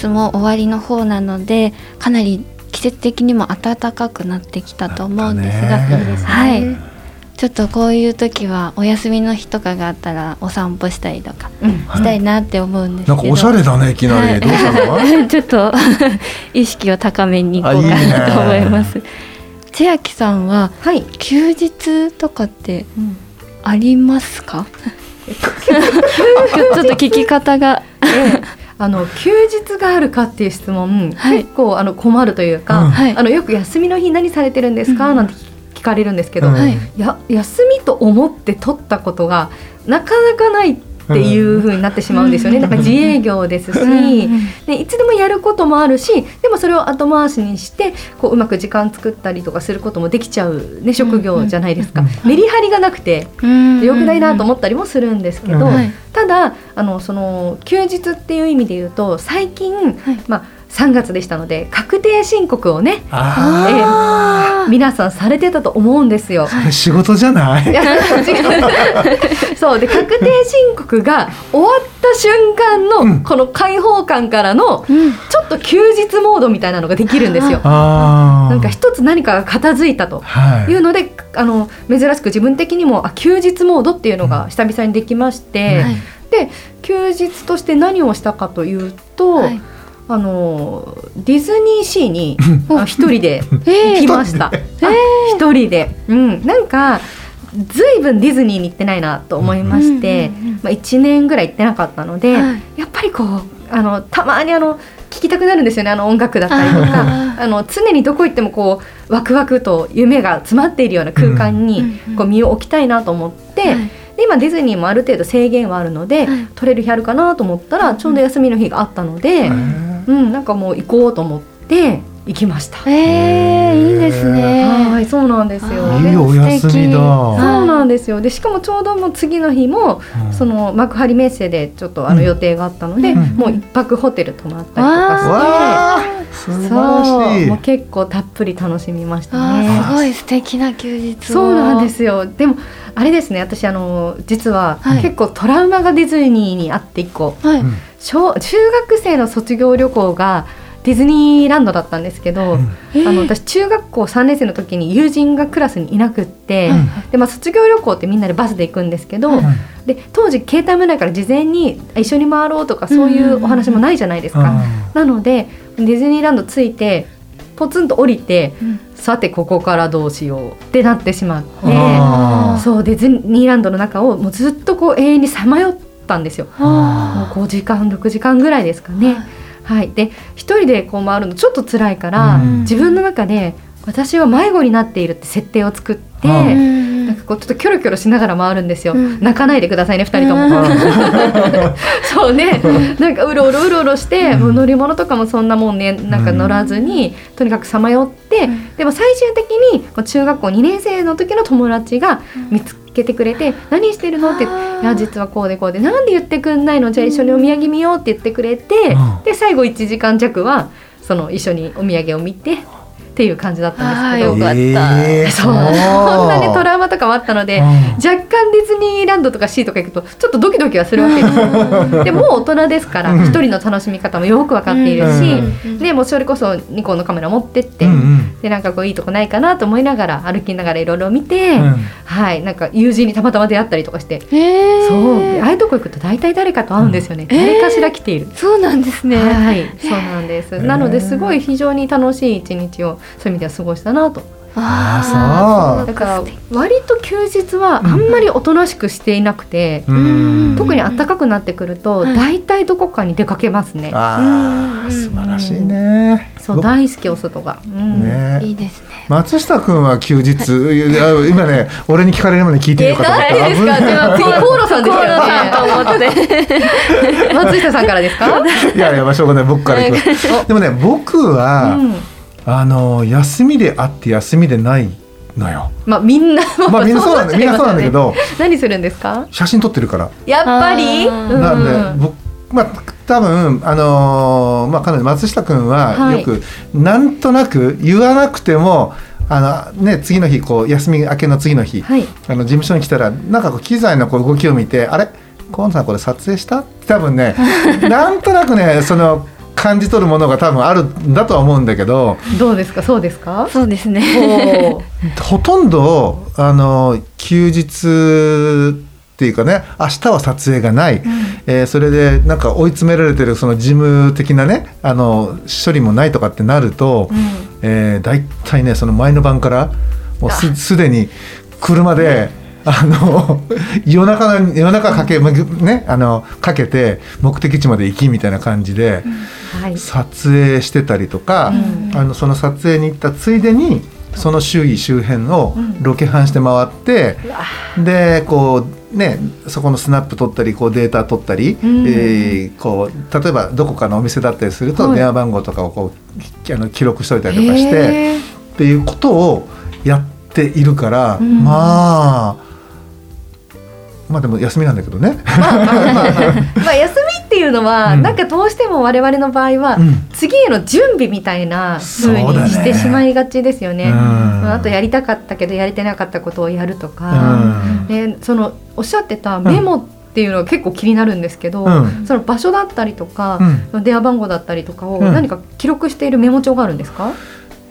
月も終わりの方なのでかなり季節的にも暖かくなってきたと思うんですが、はい。ちょっとこういう時はお休みの日とかがあったらお散歩したりとかうん。したいなって思うんですけど、なんかおしゃれだねい。きなり、はいどうしたの？ちょっと 意識を高めにいこうかなと思います。千秋さんははい、休日とかってありますか？ちょっと聞き方が。であの休日があるかっていう質問、はい。結構あの困るというか、うん。はい。あのよく休みの日何されてるんですか、うん。なんて聞かれるんですけど、や休みと思って取ったことがなかなかないっていう風になってしまうんですよね。うん。だから自営業ですし、でいつでもやることもあるしでもそれを後回しにしてこううまく時間作ったりとかすることもできちゃう、ね、職業じゃないですか、うん。メリハリがなくてうん。良くないなと思ったりもするんですけど、ただあのその休日っていう意味で言うと最近、はい。まあ、3月でしたので確定申告をねああー皆さんされてたと思うんですよ。あ、それ仕事じゃない？そう。で確定申告が終わった瞬間うん。のこの開放感からのうん。ちょっと休日モードみたいなのができるんですよ。ああなんか一つ何かが片付いたとはい。いうのであの珍しく自分的にもあ休日モードっていうのが久々にできまして、はい。で休日として何をしたかというと、はいあのディズニーシーに一人でえ行きました。あ一人で、うん、なんかずいぶんディズニーに行ってないなと思いまして、うんうんうんまあ、1年ぐらい行ってなかったので、はい。やっぱりこうあのたまにあの聴きたくなるんですよねあの音楽だったりとか。あの常にどこ行ってもこうワクワクと夢が詰まっているような空間にこう身を置きたいなと思って、はい。で今ディズニーもある程度制限はあるので、はい。取れる日あるかなと思ったらちょうど休みの日があったので、うん、なんかもう行こうと思って行きました。えー、いいですね。はい、そうなんですよ。いいお休みだそうなんですよ。で、しかもちょうどもう次の日も、うんその幕張メッセでちょっとあのうん予定があったので、うんもう一泊ホテル泊まったりとかして。わあ素晴らしいそうもう結構たっぷり楽しみましたね。すごい素敵な休日を。そうなんですよ。でもあれですね。私あの実ははい。結構トラウマがディズニーにあって一個、はい。うん。小中学生の卒業旅行がディズニーランドだったんですけど、えー。あの私中学校3年生の時に友人がクラスにいなくって、はい。でまあ、卒業旅行ってみんなでバスで行くんですけど、はい。で当時携帯もないから事前に一緒に回ろうとかそういうお話もないじゃないですか。なのでディズニーランド着いてポツンと降りてうん。さてここからどうしようってなってしまってそうディズニーランドの中をもうずっとこう永遠にさまよったんですよ。もうあ5時間6時間ぐらいですかね。はい、で一人でこう回るのちょっと辛いから、うん。自分の中で私は迷子になっているって設定を作って、なんかこうちょっとキョロキョロしながら回るんですよ、うん。泣かないでくださいね2人とも、うん。そうね。なんかうろうろうろうろして、もう乗り物とかもそんなもんね。なんか乗らずに、とにかくさまよって、うん。でも最終的にこう中学校2年生の時の友達が見つけてくれて「何してるの?」って「いや実はこうでこうで。なんで言ってくんないの？じゃあ一緒にお土産見よう」って言ってくれて、うん。で最後1時間弱はその一緒にお土産を見てっていう感じだったんですけどよかったえーそう。こんなねトラウマとかもあったので、うん。若干ディズニーランドとかシーとか行くとちょっとドキドキはするわけです。よ。でもう大人ですからうん。一人の楽しみ方もよく分かっているし、うん。でもうそれこそニコンのカメラ持ってって、うんうん。でなんかこういいとこないかなと思いながら歩きながらいろいろ見て、うん。はい。なんか友人にたまたま出会ったりとかして、えー。そう。ああいうとこ行くと大体誰かと会うんですよね、うん。誰かしら来ている。そうなんですね。はい、そうなんです。ーなのですごい非常に楽しい一日をそういう意味では過ごしたなと。あだ。から割と休日はあんまりおとなしくしていなくて、そううん。特に暖かくなってくるとはい。大体どこかに出かけますね。ああ素晴らしいね。そう大好きお外が。うん。ね。いいですね。松下君は休日今ね俺に聞かれるまで聞いてるのかと思ったですか？危ない次河野さんですよね。と思って。松下さんからですか？いやいやまあしょうがない。僕からいきますでもね僕は、うんあの休みであって休みでないのよ。まあみんなまあみんなそうなんだみんなそうなんだけど何するんですか？写真撮ってるから。やっぱり？なんで僕まあ多分あのーまあ彼女松下君ははい。よく、なんとなく言わなくてもあのね次の日こう休み明けの次の日、はい。あの事務所に来たらなんかこう機材のこう動きを見てあれ？河野さんこれ撮影した？って多分ね なんとなくねその感じ取るものが多分あるんだとは思うんだけどどうですか？そうですか？そうですね。ほとんどあの休日っていうかね明日は撮影がない、えーそれでなんか追い詰められてるその事務的なねあの処理もないとかってなると、えー、大体ねその前の晩からもうすすでに車で。あの 夜中の夜中かけ,、ね、あのかけて目的地まで行きみたいな感じではい。撮影してたりとか、あのその撮影に行ったついでにその周囲周辺をロケハンして回って、でこうねそこのスナップ取ったりこうデータ取ったり、ん。えーこう例えばどこかのお店だったりするとはい。電話番号とかをこうきあの記録しといたりとかしてっていうことをやっているから、ん。まあまあでも休みなんだけどね。まあ 休みっていうのは、うん。なんかどうしても我々の場合は、うん次への準備みたいな風にそうだねしてしまいがちですよね。うんまああとやりたかったけどやれてなかったことをやるとか、でそのおっしゃってたメモっていうのは結構気になるんですけど、うん。その場所だったりとか、うん。電話番号だったりとかをうん。何か記録しているメモ帳があるんですか？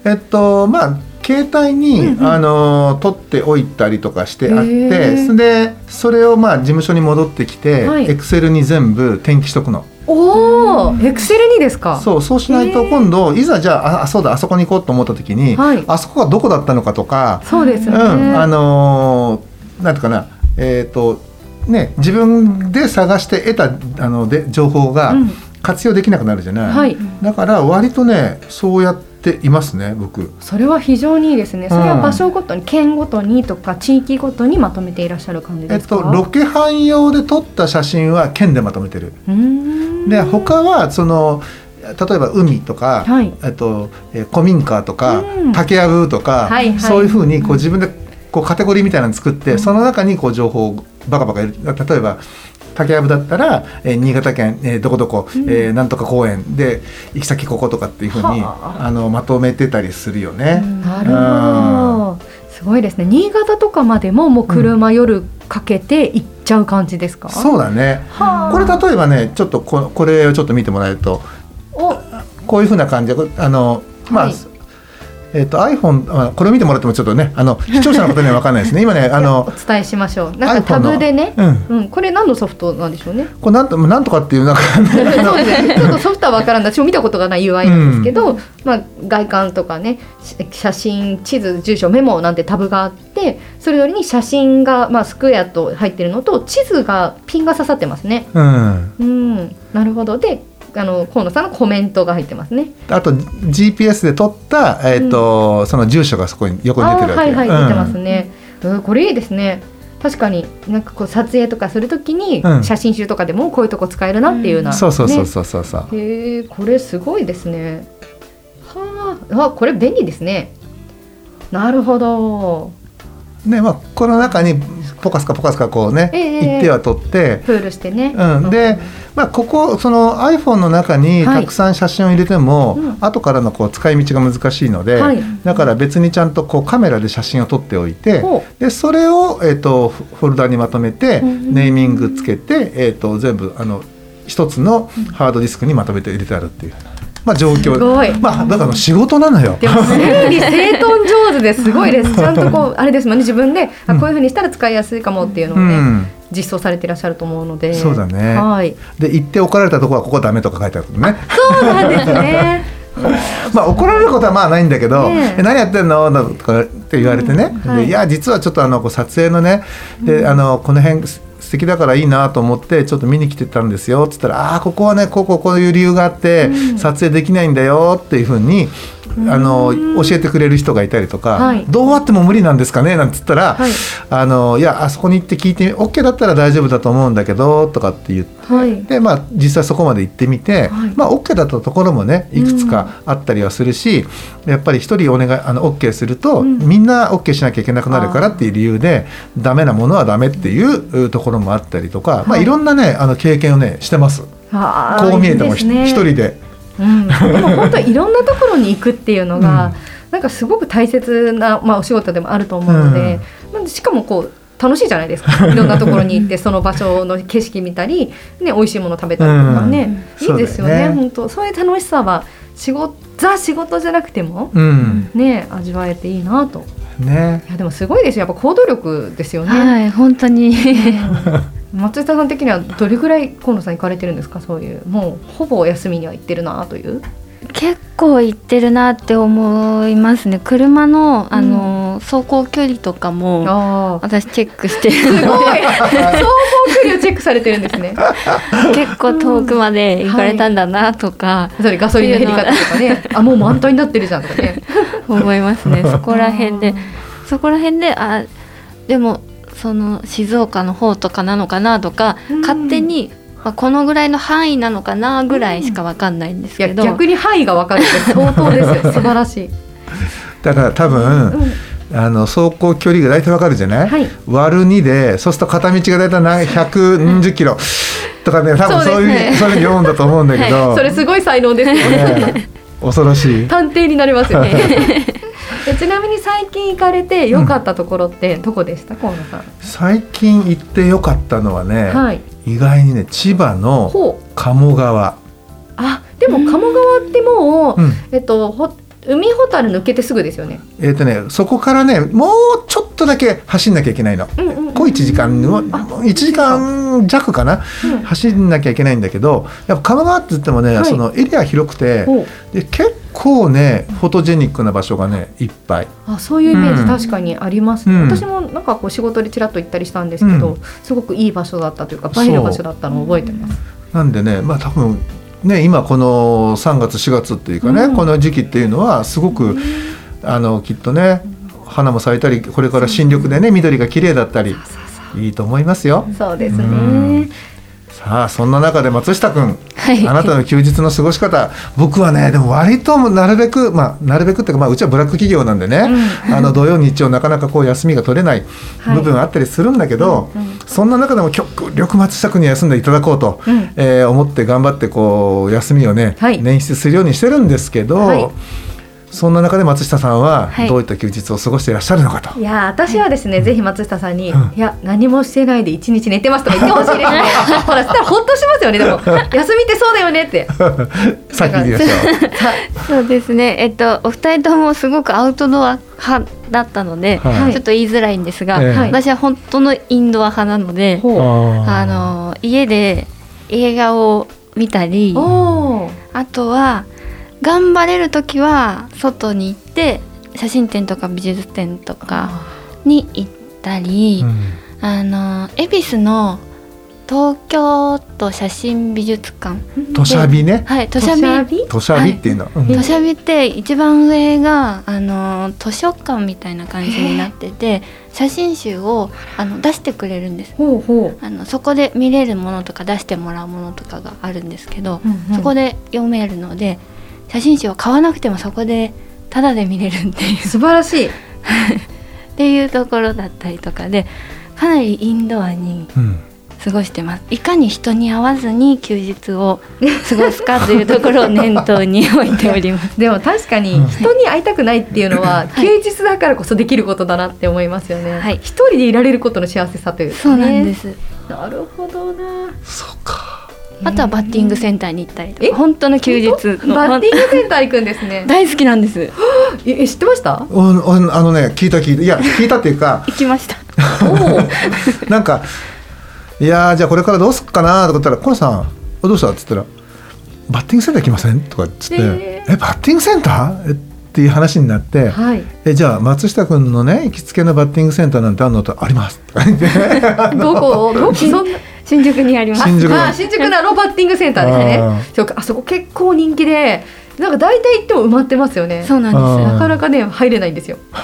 えっとまあ携帯に、うんうん。あの取っておいたりとかしてあってそれでそれをまあ事務所に戻ってきて、はい。エクセルに全部転記しとくの。おお、エクセルにですか？そうそうしないと今度いざじゃああそうだあそこに行こうと思った時に、はい。あそこがどこだったのかとか、そうですよね。うん、あのーなんていうかなえっ、とね自分で探して得たあので情報がうん。活用できなくなるじゃない、はい。だから割とねそうやっていますね僕。それは非常にいいですね。それは場所ごとに、県ごとにとか地域ごとにまとめていらっしゃる感じえっですか？と、ロケハン用で撮った写真は県でまとめてる。で他はその例えば海とか、はいえっとえー古民家とか、うん竹やぶとか、はいはいそういうふうにこう自分でこうカテゴリーみたいなの作って、その中にこう情報をバカバカ入れ例えば竹やぶだったら、えー新潟県、えーどこどこ、えーなんとか公園で行き先こことかっていうふうにはあのまとめてたりするよね。なるほど。すごいですね。新潟とかまでももう車夜かけて行っちゃう感じですか？そうだね。はあこれ例えばねちょっとここれをちょっと見てもらえるとおこういうふうな感じであのまあ、はいえっ、と iPhone あこれを見てもらってもちょっとねあの 視聴者の方には分かんないですね今ねあ おの伝えしましょう。なんかタブでね。うんうん、これ何のソフトなんでしょうね。これなんとなんとかっていうなんか そうですね。ちょっとソフトはわからん私も見たことがない UI なんですけど、まあ外観とかね、し写真、地図、住所、メモなんてタブがあって、それぞれに写真がまあスクエアと入ってるのと地図がピンが刺さってますね。うんうん、なるほど。で、あの河野さんのコメントが入ってますね。あと GPS で撮った、えっとその住所がそこに横に出てるわけはいはい、出てますうんね。うん、これいいですね。確かになんかこう撮影とかするときに、うん。写真集とかでもこういうとこ使えるなっていうような、そうそうそうねそうそうそう、へえこれすごいですね。はああこれ便利ですね。なるほどねまあこの中にポカスカポカスカこうね、ええ行っては撮ってプールしてね、うん、で、まあ、ここその iPhone の中にはい。たくさん写真を入れても、うん。後からのこう使い道が難しいので、はい。だから別にちゃんとこうカメラで写真を撮っておいてほでそれを、えー、とフフォルダにまとめて、うん。ネーミングつけて、えー、と全部あの一つのハードディスクにまとめて入れてあるっていう、まあ、状況。まあ、だから仕事なのよ。でも整理 整頓上手です。ごいです。ちゃんとこうあれですもんね。自分で、あこういうふうにしたら使いやすいかもっていうのをね、うん。実装されていらっしゃると思うので。そうだね。はい。で行って置かれたところはここダメとか書いてあるのね。そうなんですね。まあ怒られることはまあないんだけど「ねえ。え何やってんの?」とかって言われてね、うん。はい。でいや実はちょっとあのこう撮影のねで、あのこの辺す素敵だからいいなと思ってちょっと見に来てたんですよっつったら「ああーここはねこうこうこういう理由があって、撮影できないんだよ」っていうふうに。あの教えてくれる人がいたりとか、はい。どうあっても無理なんですかねなんつったら、はい。あのいやあそこに行って聞いて OK だったら大丈夫だと思うんだけどとかって言ってはい。でまあ実際そこまで行ってみて、はい。まあ OK だったところもねいくつかあったりはするし、やっぱり一人お願いあの OK すると、ん。みんな OK しなきゃいけなくなるからっていう理由でダメなものはダメっていううところもあったりとか、まあはい。いろんなねあの経験をねしてます。こう見えてもひいいですね。一人で。うん、でも本当いろんなところに行くっていうのが、なんかすごく大切な、まあ、お仕事でもあると思うので、まあしかもこう楽しいじゃないですか。いろんなところに行ってその場所の景色見たり、ね、美味しいもの食べたりとかね、うん。いいですよね。ね。本当そういう楽しさは仕事ザ仕事じゃなくても、うん、ね、味わえていいなとねいやでもすごいですよやっぱ行動力ですよね。はい本当にうん 松下さん的にはどれぐらい河野さん行かれてるんですか？そういうもうほぼお休みには行ってるなという。結構行ってるなって思いますね。車のあの、走行距離とかも私チェックしてすごい。走行距離をチェックされてるんですね。結構遠くまで行かれたんだなとかそれガソリンの減り方とかね、あもう満タンになってるじゃんとかね。思いますね。そこら辺でそこら辺であでもその静岡の方とかなのかなとか、うん。勝手に、まあ、このぐらいの範囲なのかなぐらいしかわかんないんですいやけど、逆に範囲が分かるって相当ですよ。素晴らしい。だから多分、うんあの走行距離が大体わかるじゃない、はい割る2でそうすると片道が大体何120キロとかね多分そういうそうねそういうふうに読むんだと思うんだけど、それすごい才能ですよね。ね恐ろしい。探偵になりますよね。えちなみに最近行かれて良かったところってどこでした？河野さん。最近行ってよかったのはね、はい。意外にね千葉の。鴨川、あでも鴨川ってもう、うんえっとほ海ほたる抜けてすぐですよね。えっ、とねそこからねもうちょっとだけ走んなきゃいけないの。うんうんうん小1時間の1時間弱かな、うん。走んなきゃいけないんだけどやっぱ鴨川って言ってもね、はい。そのエリア広くてで結構ねフォトジェニックな場所がねいっぱい。あそういうイメージうん。確かにありますね、うん。私もなんかこう仕事でちらっと行ったりしたんですけど、うん。すごくいい場所だったというか映える場所だったのを覚えてます。なんでねまあ多分ね今この3月4月っていうかね、うん。この時期っていうのはすごくあのきっとね花も咲いたりこれから新緑でね緑が綺麗だったりいいと思いますよ。そうですね、うんさあそんな中で松下君、はい。あなたの休日の過ごし方僕はねでも割となるべくまあなるべくっていうか、まあ、うちはブラック企業なんでね、あの土曜日曜なかなかこう休みが取れないはい。部分あったりするんだけど、うんうん。そんな中でも極力松下君に休んでいただこうと、うん。えー思って頑張ってこう休みをね、はい。捻出するようにしてるんですけど、はいそんな中で松下さんははい。どういった休日を過ごしていらっしゃるのかと。いや私はですね、ぜひ松下さんに、うん。いや何もしてないで一日寝てますとか言ってほしいですねほらそしたらほっとしますよねでも。休みってそうだよねって。さっき言いましたよ。そう。ですね。えっとお二人ともすごくアウトドア派だったので、はい。ちょっと言いづらいんですが、ええ。私は本当のインドア派なので、あの家で映画を見たりあとは頑張れる時は外に行って写真展とか美術展とかに行ったり、うん。あの恵比寿の東京都写真美術館土砂日ね。はい土土砂美土砂日っていうの。うん。土砂美って一番上があの図書館みたいな感じになってて写真集をあの出してくれるんです。ほうほあのそこで見れるものとか出してもらうものとかがあるんですけど、うんうん。そこで読めるので写真集を買わなくてもそこでタダで見れるっていう。う素晴らしい。っていうところだったりとかでかなりインドアにうん。過ごしてます。いかに人に会わずに休日を過ごすかというところを念頭に置いております。でも確かに人に会いたくないっていうのは休日だからこそできることだなって思いますよね、はい。一人でいられることの幸せさというかね。そうなんです。なるほどな。そうか。あとはバッティングセンターに行ったりとえ？か本当の休日の。バッティングセンター行くんですね。大好きなんです。ええ知ってました？あのね聞いた聞いた。いや聞いたっていうか。行きました。おお。なんか「いやーじゃあこれからどうすっかな」とか言ったら「コロさんどうした?」っつったら「いバッティングセンター行きません?」とかっつって。え「えバッティングセンター?」えっていう話になって「はい。えじゃあ松下君のね行きつけのバッティングセンターなんてあるの?」と「あります」とか言って。どこ？どこ？そんな新宿にあります。新宿あ新宿のあのバッティングセンターですあねーそうかあそこ結構人気でなんか大体行っても埋まってますよね。そうなんですなかなかね入れないんですよ。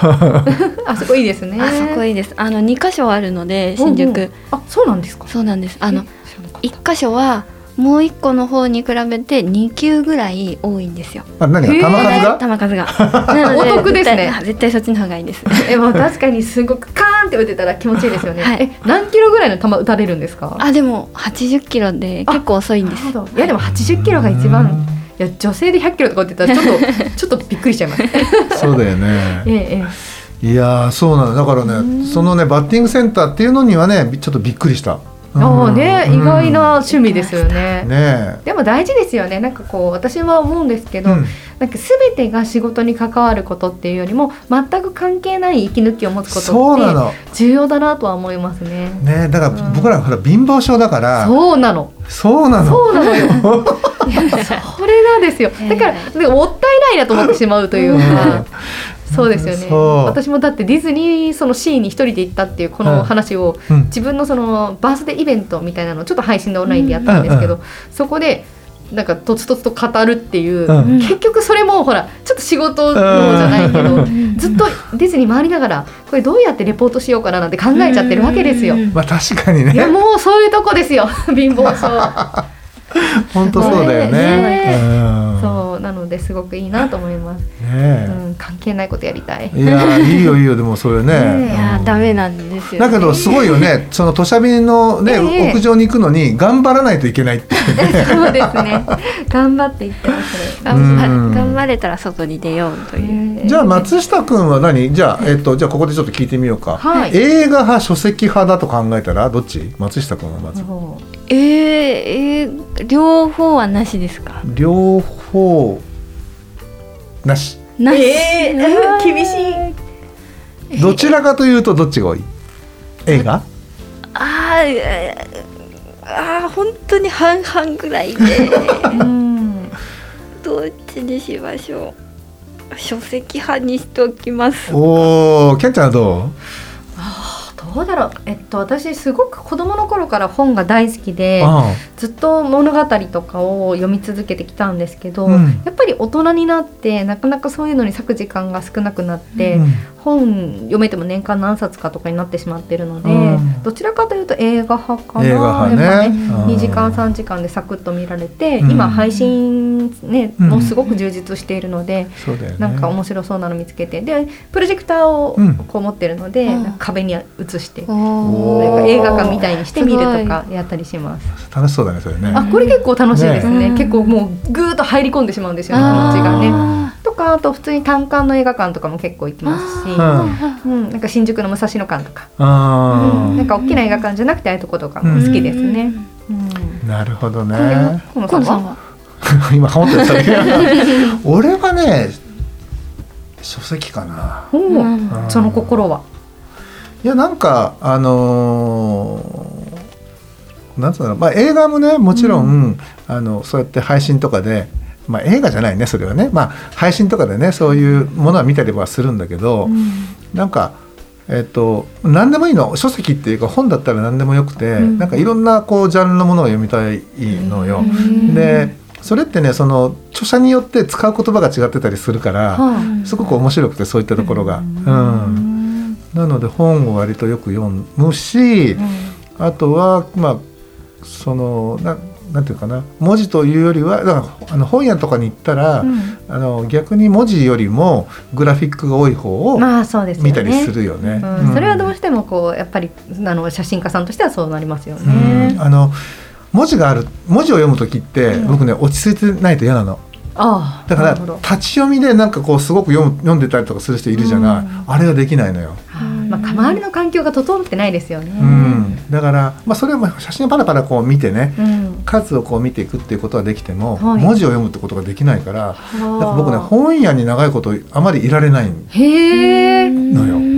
あそこいいですね。あそこいいです。あの2箇所あるので新宿、あそうなんですか。そうなんです。あのえ知らなかっ1箇所はもう1個の方に比べて2級ぐらい多いんですよ。あ何が？球数が？球数が。なのお得ですね。絶対絶対そっちの方がいいです。たえもう確かにすごくカーンって打てたら気持ちいいですよね、はい。え何キロぐらいの球打たれるんですか？あでも80キロで結構遅いんです。なるほど。いやでも80キロが一番いや女性で100キロとか打ってたらちょっと ちょっとびっくりしちゃいます。そうだよ えねええ。いやーそうなのだ。からねそのねバッティングセンターっていうのにはねちょっとびっくりした。えああね、うん。意外な趣味ですよね。ね。でも大事ですよね。なんかこう私は思うんですけど、うん。なんか全てが仕事に関わることっていうよりも全く関係ない息抜きを持つことって重要だなとは思いますね。ねだから僕らほら貧乏症だから。そうなの。そうなの。そうなの。よ。それなんですよ。だから、えでももったいないなと思ってしまうというか。そうですよね。私もだってディズニーそのシーに一人で行ったっていうこの話を、うん。自分のそのバースデーイベントみたいなのをちょっと配信でオンラインでやったんですけど、うん。そこでなんかとつとつと語るっていう、うん。結局それもほらちょっと仕事のじゃないけど、うん。ずっとディズニー回りながらこれどうやってレポートしようかななんて考えちゃってるわけですよ。うん。まあ確かにいやねもうそういうとこですよ。貧乏症。本当そうだよね。そうなのですごくいいなと思います。ねうん、関係ないことやりたい。いや いいよいいよでもそれね。ねいやうん。ダメなんですよ、だけどすごいよね。その土砂便のね、ええ。屋上に行くのに頑張らないといけないっていうね。そうですね。頑張っていってます。ね。頑張うん。頑張れたら外に出ようという、じゃあ松下君は何？じゃあ、えっと、じゃあここでちょっと聞いてみようか、はい。映画派書籍派だと考えたらどっち？松下君はまず。そえー、えー両方はなしですか？両方なし。なし、えー厳しい。どちらかというとどっちが多い？映画？ああー本当に半々ぐらいで。うん。どっちにしましょう。書籍派にしておきます。おおキャンちゃんはどどうだろう。えっと私すごく子供の頃から本が大好きうで、あ。ずっと物語とかを読み続けてきたんですけど、うん。やっぱり大人になってなかなかそういうのに割く時間が少なくなって、うん本読めても年間何冊かとかになってしまってるので、うん。どちらかというと映画派かな。映画派ね。やっぱうん。2時間3時間でサクッと見られて、うん。今配信ね、うん。もうすごく充実しているので、そうだよね。なんか面白そうなの見つけてでプロジェクターをうんこう持ってるので、壁に映して、映画館みたいにして見るとすかやったりします。楽しそうだねそれね。あこれ結構楽しいですね。ね。結構もうぐーっと入り込んでしまうんですよね気持ちがね。とかあと普通に単館の映画館とかも結構行きますし、うん。うん、なんか新宿の武蔵野館とか、あうん。なんか大きな映画館じゃなくてああいうとことかも好きですね。うん。ーなるほどね。今ハモ ってたね 俺はね書籍かな。うん。その心は？いやなんかあのーなんつうのまあ映画もねもちろん、あのそうやって配信とかでまあ映画じゃないねそれはね。まあ配信とかでねそういうものは見たりはするんだけど、なんかえっと何でもいいの。書籍っていうか本だったら何でもよくて、うん。なんかいろんなこうジャンルのものを読みたいのよ。うんでそれってねその著者によって使う言葉が違ってたりするから、はすごく面白くてそういったところが。うん。なので本を割とよく読むし、あとはまあそのななんていうかな文字というよりはだからあの本屋とかに行ったら、うんあの逆に文字よりもグラフィックが多い方をまあそうですよね。見たりするよね。うんそれはどうししてもこうやっぱりあの写真家さんとしてはそうなりますようんね。あの文字がある文字を読む時って、うん僕ね落ち着いてないと嫌なの。ああだから立ち読みでなんかこうすごく読む読んでたりとかする人いるじゃない、うん。あれができないのよ。まあ周りの環境が整ってないですよね。うん、だから、まあ、それはまあ写真をパラパラこう見てねうん。数をこう見ていくっていうことはできても、はい。文字を読むってことができないからだから僕ねはあ本屋に長いことあまりいられない。のよ。あ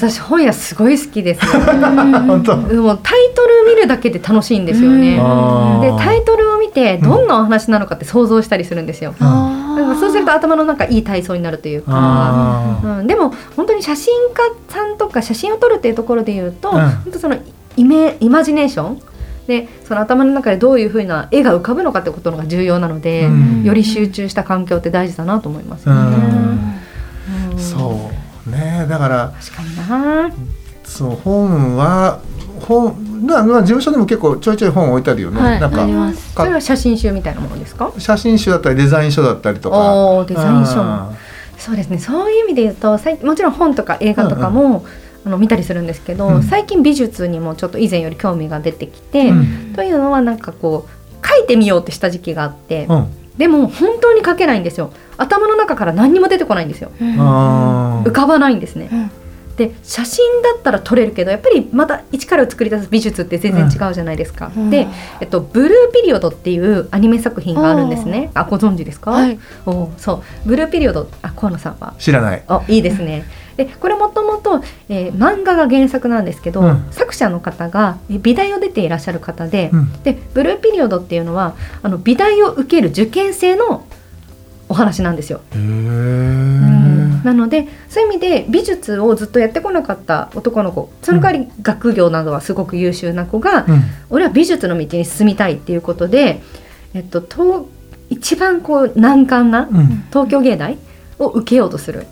私本屋すごい好きです、本当？でもタイトル見るだけで楽しいんですよね、でタイトルを見てどんなお話なのかって想像したりするんですよ、あだからそうすると頭の中いい体操になるというか、あうん、でも本当に写真家さんとか写真を撮るっていうところで言うと、うん。本当そのイメイマジネーション？でその頭の中でどういうふうな絵が浮かぶのかってことのが重要なので、うん。より集中した環境って大事だなと思いますうよね。ん。うん。そうね。だから確かにな。そう本は本なまあ事務所でも結構ちょいちょい本置いてあるよね、はいなんかあります。それは写真集みたいなものですか？写真集だったりデザイン書だったりとか。おーデザイン書も。うん。そうですね。そういう意味で言うと、最もちろん本とか映画とかも、あの見たりするんですけど、うん。最近美術にもちょっと以前より興味が出てきて、うん。というのはなんかこう書いてみようってした時期があって、うんでも本当に書けないんですよ。頭の中から何にも出てこないんですよ。あー浮かばないんですね。うんで写真だったら撮れるけどやっぱりまた一から作り出す美術って全然違うじゃないですか。うんで、えっと、ブルーピリオドっていうアニメ作品があるんですね。あご存知ですか、はいおそうブルーピリオドあ河野さんは？知らないあいいですね。でこれもともと、えー漫画が原作なんですけど、うん。作者の方がえ美大を出ていらっしゃる方で,、うん。でブルーピリオドっていうのはあの美大を受ける受験生のお話なんですよ。なのでそういう意味で美術をずっとやってこなかった男の子その代わり学業などはすごく優秀な子が、うん。俺は美術の道に進みたいっていうことで、えっと、東一番こう難関なうん。東京芸大を受けようとする、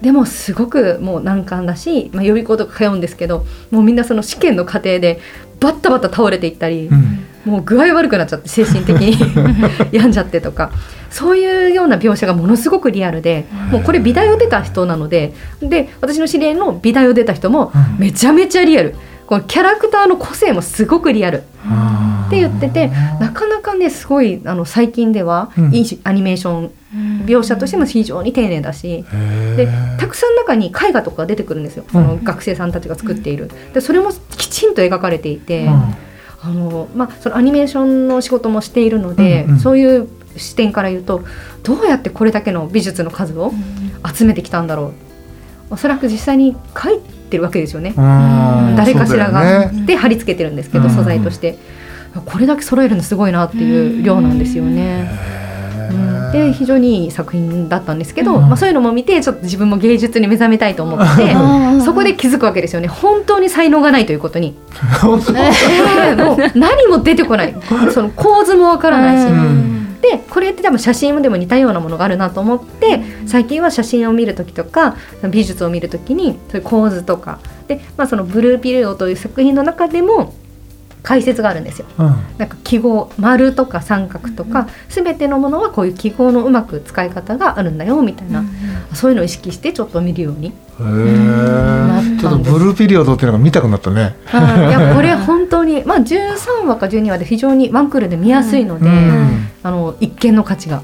でもすごくもう難関だし、まあ、予備校とか通うんですけどもうみんなその試験の過程でバッタバタ倒れていったり、うん。もう具合悪くなっちゃって精神的に。病んじゃってとか。そういうような描写がものすごくリアルでもうこれ美大を出た人なのでで私の知り合いの美大を出た人もうん。めちゃめちゃリアル。このキャラクターの個性もすごくリアル。って言っててなかなかねすごいあの最近ではうん。いいしアニメーション描写としても非常に丁寧だし。へでーたくさん中に絵画とか出てくるんですよ、その学生さんたちが作っている。でそれもきちんと描かれていて、うん。あのまあ、そのアニメーションの仕事もしているので、うんうん。そういう視点から言うとどうやってこれだけの美術の数を集めてきたんだろう。おそらく実際に描いてるわけですよね、うん。誰かしらが、よね。で貼り付けてるんですけど、うん。素材として。これだけ揃えるのすごいなっていう量なんですよね。で非常にいい作品だったんですけど、うん。まあ、そういうのも見てちょっと自分も芸術に目覚めたいと思ってそこで気づくわけですよね。本当に才能がないということに。もう何も出てこない。その構図もわからないし、うん。でこれって多分写真でも似たようなものがあるなと思って最近は写真を見る時とか美術を見る時にそういう構図とか。で、まあ、その「ブルーピリオド」という作品の中でも解説があるんですよ。うんなんか記号丸とか三角とか全てのものはこういう記号のうまく使い方があるんだよみたいな、そういうのを意識してちょっと見るように。へーちょっとブルーピリオドっていうのが見たくなったね。いや これ本当にまあ13話か12話で非常にワンクールで見やすいので、うんあの一見の価値が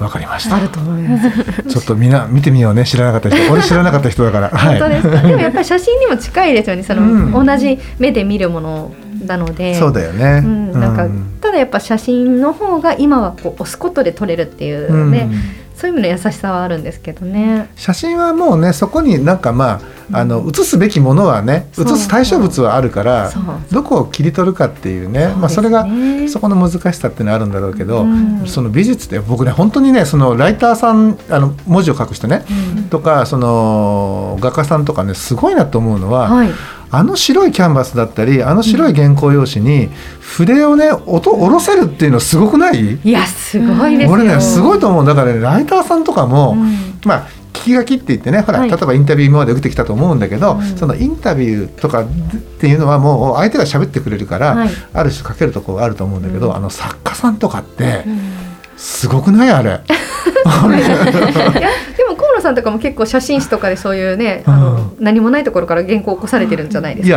わかりましたあ。ると思います。ちょっとみんな見てみようね知らなかった人。俺知らなかった人だから。はい。本当ですか？でもやっぱり写真にも近いですよね。その、うん同じ目で見るものなので。そうだよね。うん、なんか、うんただやっぱ写真の方が今はこう押すことで撮れるっていうね、そういう意味の優しさはあるんですけどね。写真はもうねそこになんかまああの写すべきものはねそう。写す対象物はあるからどこを切り取るかっていうねまあそれがそこの難しさっていうのはあるんだろうけど、うん。その美術って僕ね本当にねそのライターさんあの文字を書く人ね、うん。とかその画家さんとかねすごいなと思うのは、はい。あの白いキャンバスだったりあの白い原稿用紙に筆をね音下ろせるっていうのすごくない？いやすごいですよ。俺ねすごいと思う。だからねライターさんとかも、うん。まあ聞き書きって言ってねほら、はい。例えばインタビュー今まで受けてきたと思うんだけど、うん。そのインタビューとかっていうのはもう相手が喋ってくれるから、はい。ある種書けるところがあると思うんだけど、うん。あの作家さんとかってすごくないあれ？いやでも河野さんとかも結構写真誌とかでそういうね、あの何もないところから原稿を起こされてるんじゃないですか？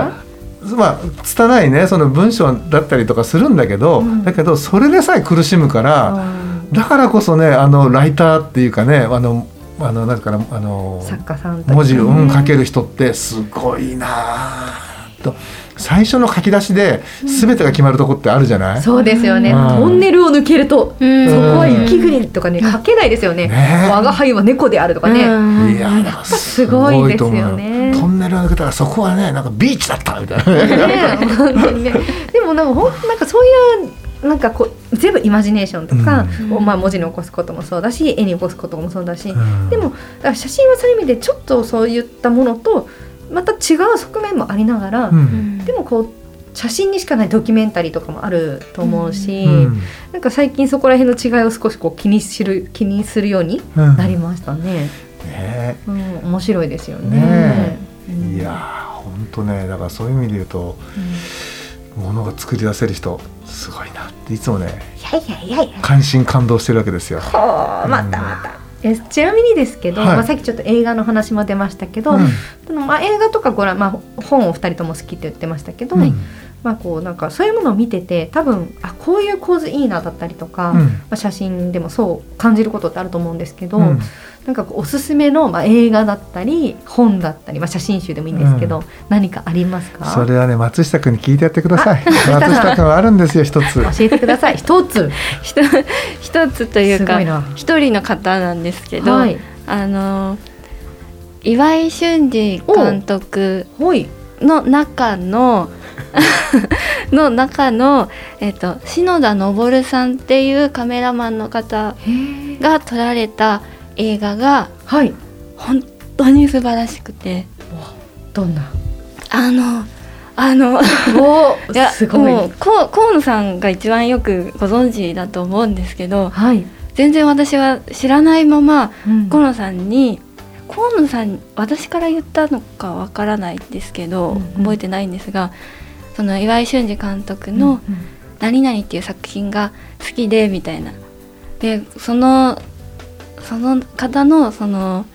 いやまあ拙いねその文章だったりとかするんだけど、うん。だけどそれでさえ苦しむから、うん。だからこそねあのライターっていうかねあのあのなんかなあの作家さん文字を、うん、書ける人ってすごいなあと。最初の書き出しで全てが決まるとこってあるじゃない、そうですよね、うん。トンネルを抜けると、うん。そこは雪国とかね書けないですよね、ね。我が輩は猫であるとかね、うん。いやだからすごいですよね。すごいと思う。トンネルを抜けたらそこはねなんかビーチだったみたいな。ねね本当にね。でもなんかほんなんかそういうなんかこう全部イマジネーションとか、うん。まあ、文字に起こすこともそうだし絵に起こすこともそうだし、うん。でも写真はそういう意味でちょっとそういったものとまた違う側面もありながら、うん。でもこう写真にしかないドキュメンタリーとかもあると思うし、うん。なんか最近そこら辺の違いを少しこう気にする気にするようにうん。なりましたね。ね。うん、面白いですよね。ねうん。いやー本当ねだからそういう意味で言うとものが作り出せる人すごいなっていつもねいやいやいやいや。関心感動してるわけですよ。またまた。えちなみにですけど、はいまあ、さっきちょっと映画の話も出ましたけど、うんそのまあ、映画とかご覧、まあ、本を二人とも好きって言ってましたけど、うんまあ、こうなんかそういうものを見てて多分あこういう構図いいなだったりとか、うん。まあ、写真でもそう感じることってあると思うんですけど、うん。なんかおすすめの、まあ、映画だったり本だったり、まあ、写真集でもいいんですけど、うん。何かありますか？それはね松下君に聞いてやってください。あ松下君はあるんですよ一つ。教えてください。一つ。一つ。というか一人の方なんですけど、はい。あの岩井俊二監督の中の の中の、えっと篠田昇さんっていうカメラマンの方が撮られた映画がはい。本当に素晴らしくて。どんな？あのあのお いやすごい。もう河野さんが一番よくご存知だと思うんですけどはい、全然私は知らないままうん。河野さんに河野さん私から言ったのかわからないですけど、うんうん。覚えてないんですがその岩井俊二監督うんの「何々」っていう作品が好きでみたいな。でそのその方のその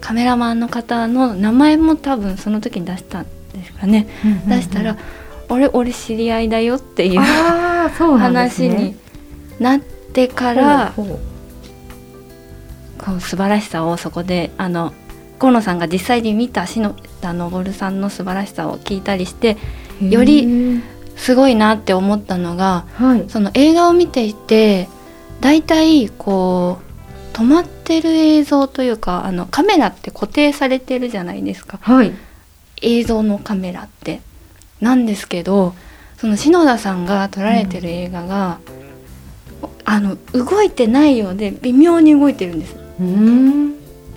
カメラマンの方の名前も多分その時に出したんですかね、うんうんうん出したら「俺俺知り合いだよ」っていうね。話になってからこう素晴らしさをそこであの河野さんが実際に見た篠田昇さんの素晴らしさを聞いたりしてうよりすごいなって思ったのがはい。その映画を見ていてだいたいこう止まってる映像というかあのカメラって固定されてるじゃないですか。はい。映像のカメラって。なんですけどその篠田さんが撮られてる映画が、あの動いてないようで微妙に動いてるんです。うん。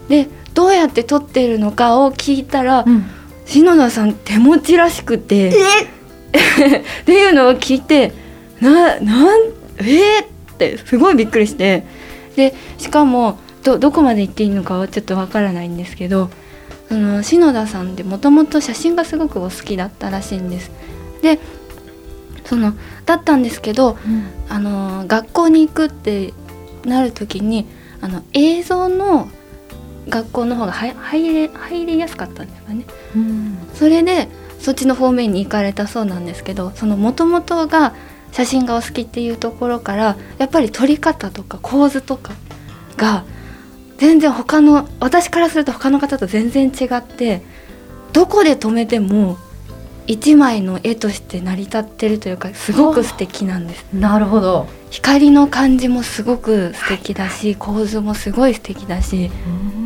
でどうやって撮ってるのかを聞いたら、うん篠田さん手持ちらしくて。っていうのを聞いてななんえ？ー、ってすごいびっくりして。でしかもどどこまで行っていいのかはちょっとわからないんですけどその篠田さんってもともと写真がすごくお好きだったらしいんです。でそのだったんですけどあの学校に行くってなる時にあの映像の学校の方がは入れ入りやすかったんですかね。うん。それでそっちの方面に行かれたそうなんですけどその元々が写真がお好きっていうところからやっぱり撮り方とか構図とかが全然他の私からすると他の方と全然違ってどこで止めても一枚の絵として成り立ってるというかすごく素敵なんです。なるほど。光の感じもすごく素敵だし構図もすごい素敵だしもう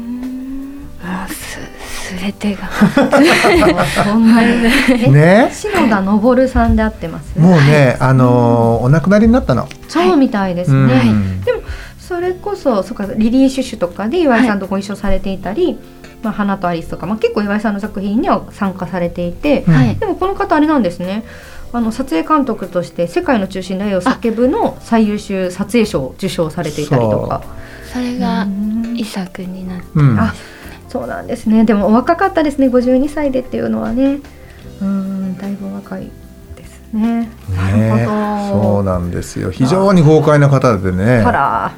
す全てが。ほんまにえね？篠田昇さんで合ってますもうね、あのーお亡くなりになったの。そうみたいですうん。ね、でもそれこそそうかリリー・シュシュとかで岩井さんとご一緒されていたり「まあ、花とアリス」とか、まあ、結構岩井さんの作品には参加されていて、うん。はい。でもこの方あれなんですね。あの撮影監督として「世界の中心の絵を叫ぶ」の最優秀撮影賞を受賞されていたりとか。それがうん。遺作になってうん。あそうなんですね。でもお若かったですね。52歳でっていうのはね。うんだいぶお若いですね。なねるほど。そうなんですよ。非常に豪快な方でね。から。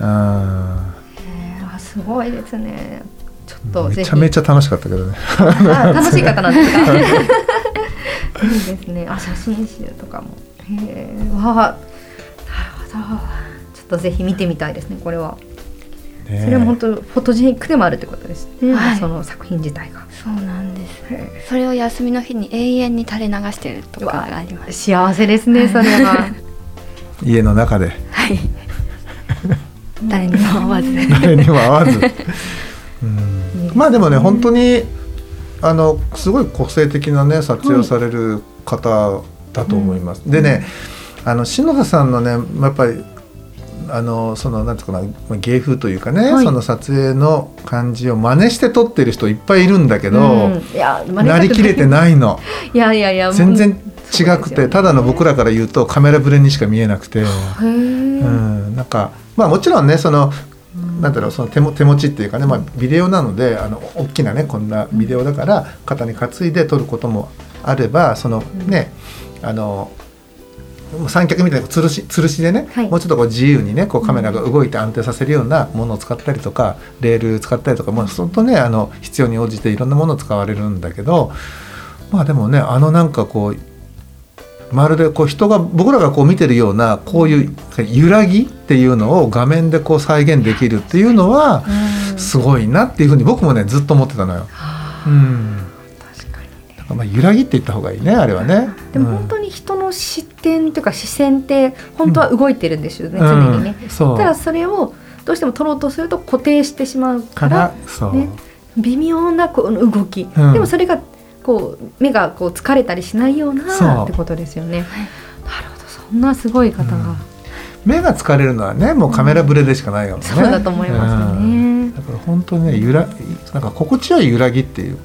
あすごいですね。ちょっとめちゃめちゃ楽しかったけどね。あ楽しい方なんですか？い。いですね。あ写真集とかも。へえわあなるほど。ちょっとぜひ見てみたいですねこれは、ねそれも本当フォトジェニックでもあるってことですね、はい。その作品自体が。そうなんでですそれを休みの日に永遠に垂れ流してるとかがあります。幸せですねそれは。家の中で。はい。誰にも会わず。誰にも会わず。うん。まあでもね本当にあのすごい個性的なね撮影をされる方だと思います。でねあの篠田さんのねやっぱりあのそのなんていうかな芸風というかね、はい。その撮影の感じを真似して撮ってる人いっぱいいるんだけど、うん。いやなりきれていないの。いやいやいや全然違くて、ただの僕らから言うとカメラブレにしか見えなくて、へうーん、なんかまあもちろんねそのなんだろうその手も手持ちっていうかね、まあ、ビデオなのであの大きなねこんなビデオだから肩に担いで撮ることもあればそのね、あの三脚みたいな吊るし吊るしでね、はい。もうちょっとこう自由にねこうカメラが動いて安定させるようなものを使ったりとかレール使ったりとかもう本当ねあの必要に応じていろんなものを使われるんだけどまあでもねあのなんかこうまるでこう人が僕らがこう見てるようなこういう揺らぎっていうのを画面でこう再現できるっていうのはうん。すごいなっていうふうに僕もねずっと思ってたのよ。はうん、まあ揺らぎって言った方がいいねあれはね。でも本当に人の視点というか視線って本当は動いてるんですよね、うん。常にね。う。んただそれをどうしても取ろうとすると固定してしまうかからね。微妙なこの動き、うん。でもそれがこう目がこう疲れたりしないようなってことですよね。なるほどそんなすごい方が、目が疲れるのはねもうカメラブレでしかないよね。そうだと思いますうん。ね。だから本当にね揺らなんか心地よい揺らぎっていう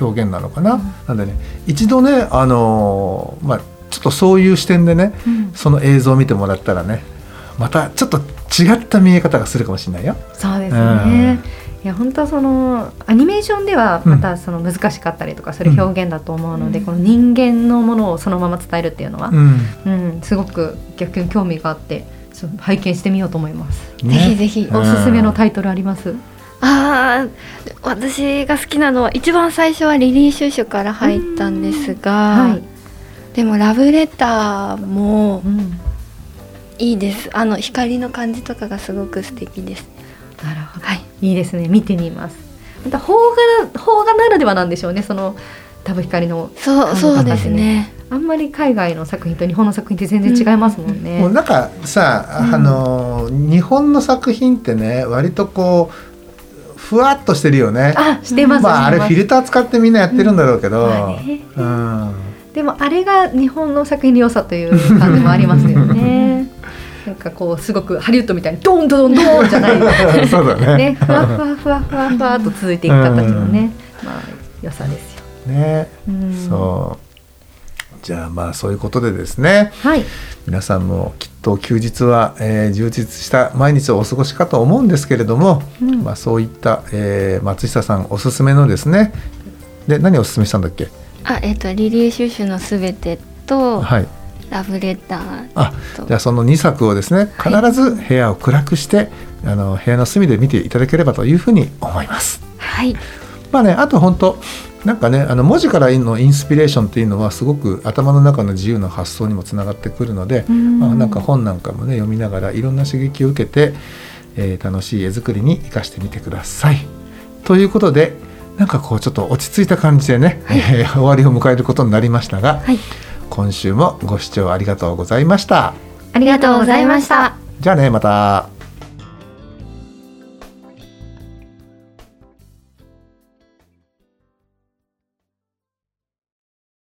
表現なのかな。なんでね一度ねあのーまあちょっとそういう視点でねうんその映像を見てもらったらねまたちょっと違った見え方がするかもしれないよ。そうですね。いや本当はそのアニメーションではまたその難しかったりとかする表現だと思うので、うんこの人間のものをそのまま伝えるっていうのは、うんうん、すごく逆に興味があって拝見してみようと思います。ねぜひぜひうんおすすめのタイトルあります？あー私が好きなのは一番最初はリリー・シュシュから入ったんですが、はい。でもラブレターもうん。いいですあの光の感じとかがすごく素敵ですなるほど。はいいいですね。見てみます。また邦画邦画ならではなんでしょうね。その多分光のそうそうですねあんまり海外の作品と日本の作品って全然違いますもんね。もうなんかさ、うんあのー日本の作品ってね割とこうふわっとしてるよね。あ、してます。まああれフィルター使ってみんなやってるんだろうけど、まあねうん、でもあれが日本の作品の良さという感じもありますよね。なんかこうすごくハリウッドみたいにドンドンドンじゃない そうだね。ね、ふわふわふわふわふわっと続いていく形のね、まあ良さですよ。ね、うんそう。じゃあまあそういうことでですねはい、皆さんもきっと休日は、えー充実した毎日をお過ごしかと思うんですけれども、うん。まあ、そういった、えー松下さんおすすめのですね。で何をおすすめしたんだっけ？あえっ、とリリー・シュシュのすべてと、はい。ラブレターあとじゃあその2作をですね必ず部屋を暗くして、あの部屋の隅で見ていただければというふうに思います。はい。まあねあと本当なんかねあの文字からのインスピレーションっていうのはすごく頭の中の自由な発想にもつながってくるので、うんまあ、なんか本なんかもね読みながらいろんな刺激を受けて、えー楽しい絵作りに生かしてみてください。ということでなんかこうちょっと落ち着いた感じでね、えー終わりを迎えることになりましたが、はい、今週もご視聴ありがとうございました。ありがとうございました。じゃあねまた。